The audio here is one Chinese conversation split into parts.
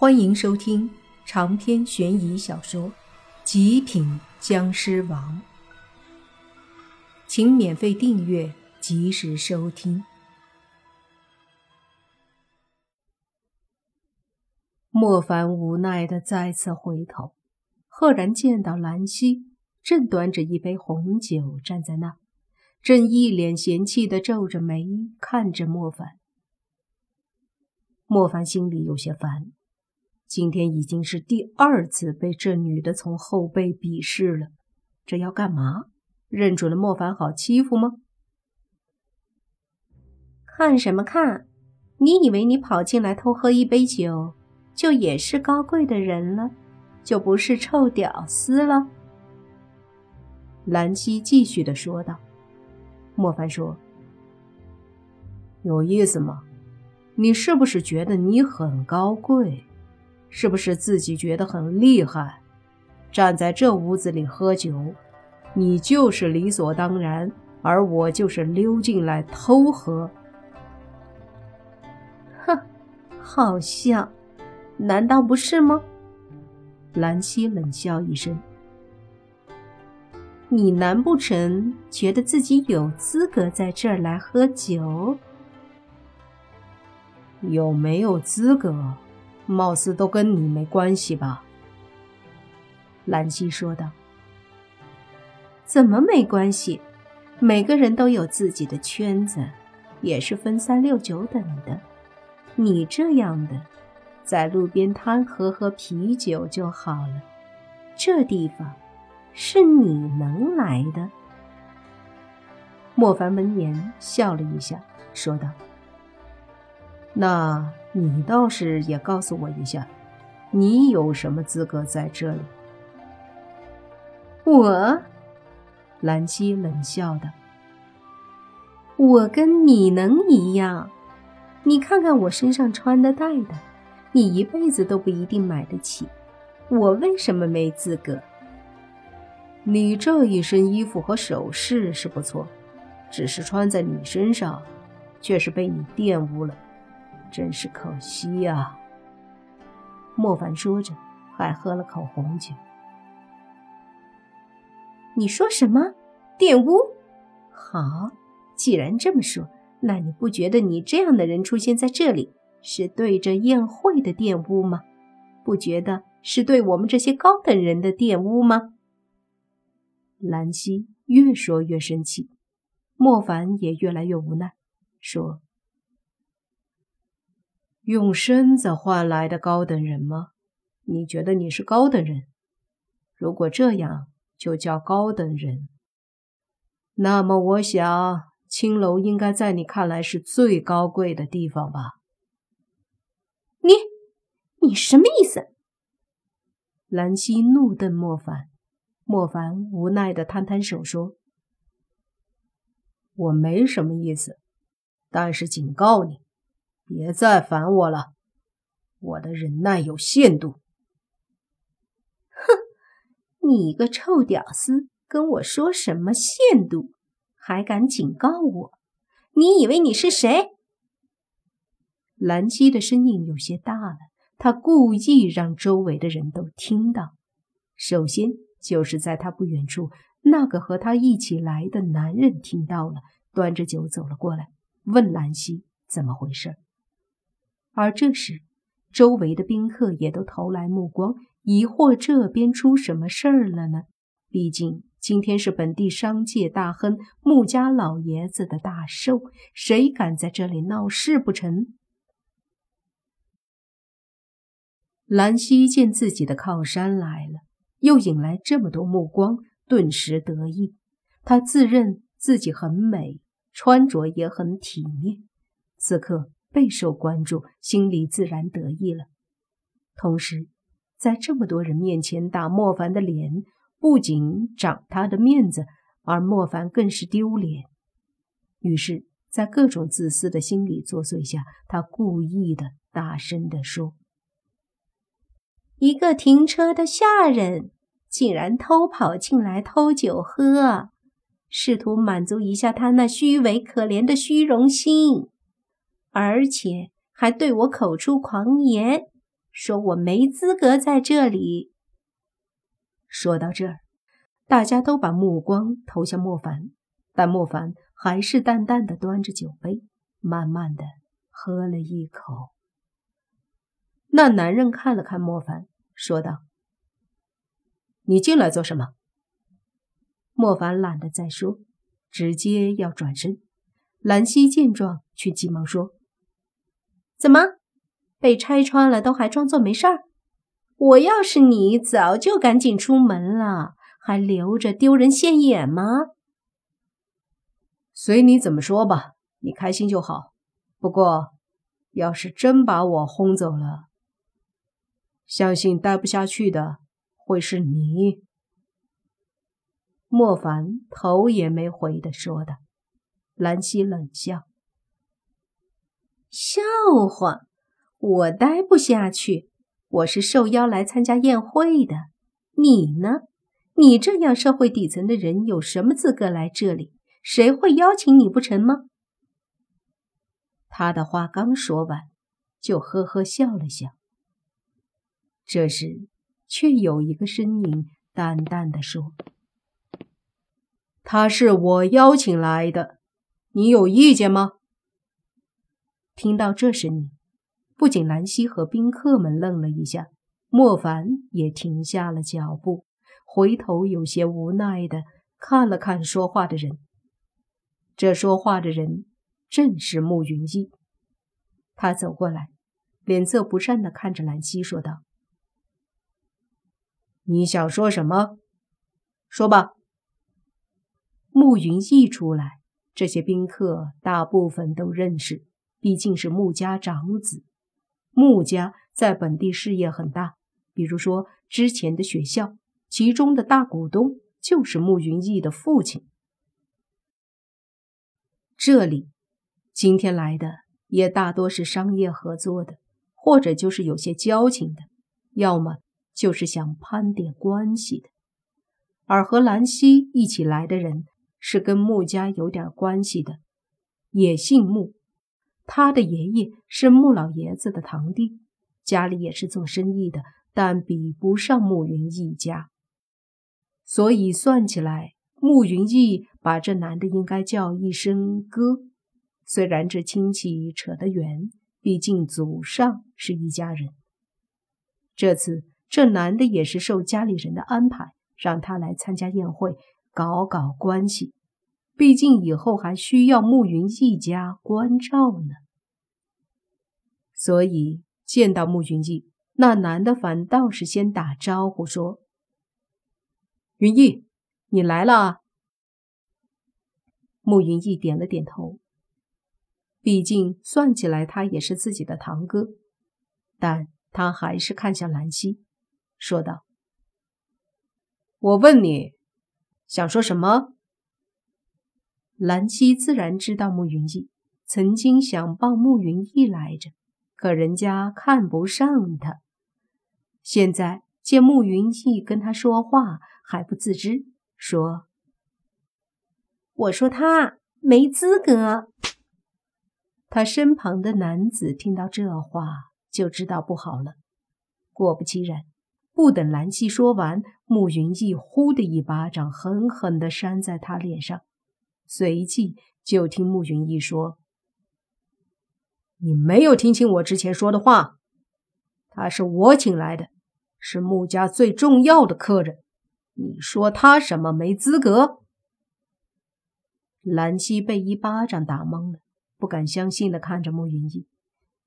欢迎收听长篇悬疑小说《极品僵尸王》，请免费订阅，及时收听。莫凡无奈的再次回头，赫然见到兰溪正端着一杯红酒站在那，正一脸嫌弃的皱着眉看着莫凡。莫凡心里有些烦。今天已经是第二次被这女的从后背鄙视了，这要干嘛？认准了莫凡好欺负吗？看什么看？你以为你跑进来偷喝一杯酒，就也是高贵的人了，就不是臭屌丝了？兰溪继续的说道。莫凡说：“有意思吗？你是不是觉得你很高贵？”是不是自己觉得很厉害？站在这屋子里喝酒，你就是理所当然，而我就是溜进来偷喝。哼，好像，难道不是吗？兰溪冷笑一声：“你难不成觉得自己有资格在这儿来喝酒？有没有资格？”貌似都跟你没关系吧？”兰溪说道。“怎么没关系？每个人都有自己的圈子，也是分三六九等的。你这样的，在路边摊喝喝啤酒就好了。这地方是你能来的。”莫凡闻言笑了一下，说道。那你倒是也告诉我一下，你有什么资格在这里？我，兰溪冷笑道：“我跟你能一样？你看看我身上穿的戴的，你一辈子都不一定买得起。我为什么没资格？你这一身衣服和首饰是不错，只是穿在你身上，却是被你玷污了。”真是可惜呀！莫凡说着，还喝了口红酒。你说什么？玷污？好，既然这么说，那你不觉得你这样的人出现在这里，是对着宴会的玷污吗？不觉得是对我们这些高等人的玷污吗？兰溪越说越生气，莫凡也越来越无奈，说。用身子换来的高等人吗？你觉得你是高等人？如果这样就叫高等人，那么我想青楼应该在你看来是最高贵的地方吧？你，你什么意思？兰溪怒瞪莫凡，莫凡无奈的摊摊手说：“我没什么意思，但是警告你。”别再烦我了，我的忍耐有限度。哼，你个臭屌丝，跟我说什么限度？还敢警告我？你以为你是谁？兰溪的声音有些大了，他故意让周围的人都听到。首先就是在他不远处，那个和他一起来的男人听到了，端着酒走了过来，问兰溪怎么回事。而这时，周围的宾客也都投来目光，疑惑这边出什么事儿了呢？毕竟今天是本地商界大亨穆家老爷子的大寿，谁敢在这里闹事不成？兰溪见自己的靠山来了，又引来这么多目光，顿时得意。他自认自己很美，穿着也很体面，此刻。备受关注，心里自然得意了。同时，在这么多人面前打莫凡的脸，不仅长他的面子，而莫凡更是丢脸。于是，在各种自私的心理作祟下，他故意的大声地说：“一个停车的下人，竟然偷跑进来偷酒喝，试图满足一下他那虚伪可怜的虚荣心。”而且还对我口出狂言，说我没资格在这里。说到这儿，大家都把目光投向莫凡，但莫凡还是淡淡的端着酒杯，慢慢的喝了一口。那男人看了看莫凡，说道：“你进来做什么？”莫凡懒得再说，直接要转身。兰溪见状，却急忙说：“怎么，被拆穿了都还装作没事儿？我要是你，早就赶紧出门了，还留着丢人现眼吗？”随你怎么说吧，你开心就好。不过，要是真把我轰走了，相信待不下去的会是你。莫凡头也没回的说道。兰溪冷笑：“笑话，我待不下去。我是受邀来参加宴会的，你呢？你这样社会底层的人，有什么资格来这里？谁会邀请你不成吗？”他的话刚说完，就呵呵笑了笑。这时，却有一个身影淡淡的说：“他是我邀请来的。”你有意见吗？听到这声音，不仅兰溪和宾客们愣了一下，莫凡也停下了脚步，回头有些无奈的看了看说话的人。这说话的人正是慕云逸。他走过来，脸色不善的看着兰溪，说道：“你想说什么？说吧。”慕云逸出来。这些宾客大部分都认识，毕竟是穆家长子。穆家在本地事业很大，比如说之前的学校，其中的大股东就是穆云逸的父亲。这里今天来的也大多是商业合作的，或者就是有些交情的，要么就是想攀点关系的。而和兰溪一起来的人。是跟穆家有点关系的，也姓穆。他的爷爷是穆老爷子的堂弟，家里也是做生意的，但比不上穆云逸家。所以算起来，穆云逸把这男的应该叫一声哥。虽然这亲戚扯得远，毕竟祖上是一家人。这次这男的也是受家里人的安排，让他来参加宴会。搞搞关系，毕竟以后还需要慕云逸家关照呢。所以见到慕云逸，那男的反倒是先打招呼说：“云逸，你来了。”慕云逸点了点头。毕竟算起来，他也是自己的堂哥，但他还是看向兰溪，说道：“我问你。”想说什么？兰溪自然知道慕云逸曾经想抱慕云逸来着，可人家看不上他。现在见慕云逸跟他说话还不自知，说：“我说他没资格。”他身旁的男子听到这话就知道不好了。果不其然。不等兰溪说完，慕云逸呼的一巴掌狠狠地扇在他脸上，随即就听慕云逸说：“你没有听清我之前说的话，他是我请来的，是穆家最重要的客人，你说他什么没资格？”兰溪被一巴掌打懵了，不敢相信地看着慕云逸，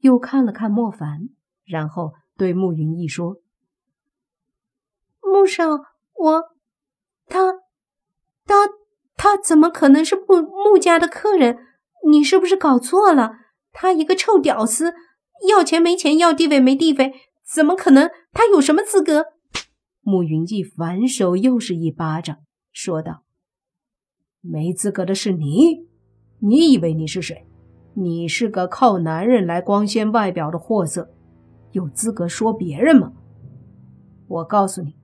又看了看莫凡，然后对慕云逸说。穆少，我，他，他怎么可能是穆穆家的客人？你是不是搞错了？他一个臭屌丝，要钱没钱，要地位没地位，怎么可能？他有什么资格？慕云逸反手又是一巴掌，说道：“没资格的是你，你以为你是谁？你是个靠男人来光鲜外表的货色，有资格说别人吗？我告诉你。”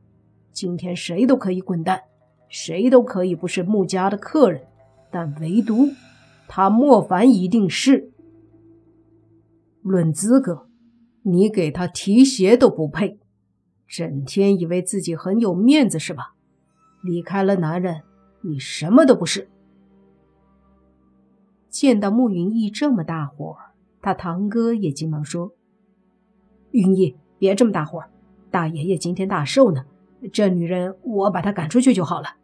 今天谁都可以滚蛋，谁都可以不是穆家的客人，但唯独他莫凡一定是。论资格，你给他提鞋都不配，整天以为自己很有面子是吧？离开了男人，你什么都不是。见到穆云逸这么大火，他堂哥也急忙说：“云逸，别这么大火，大爷爷今天大寿呢，这女人我把她赶出去就好了。”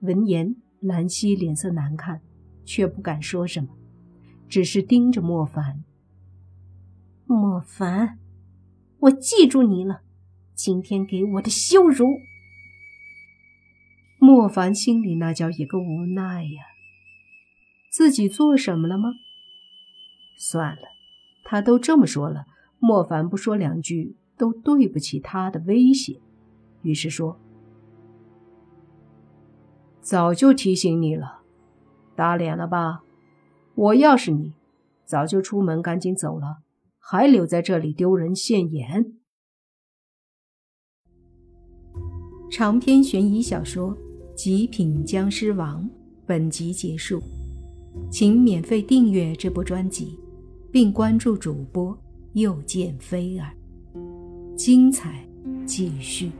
闻言，兰溪脸色难看，却不敢说什么，只是盯着莫凡。莫凡，我记住你了，今天给我的羞辱。莫凡心里那叫一个无奈呀！自己做什么了吗？算了，他都这么说了，莫凡不说两句都对不起他的威胁。于是说：“早就提醒你了，打脸了吧？我要是你，早就出门赶紧走了，还留在这里丢人现眼。”长篇悬疑小说。《极品僵尸王》本集结束，请免费订阅这部专辑，并关注主播又见菲儿，精彩继续。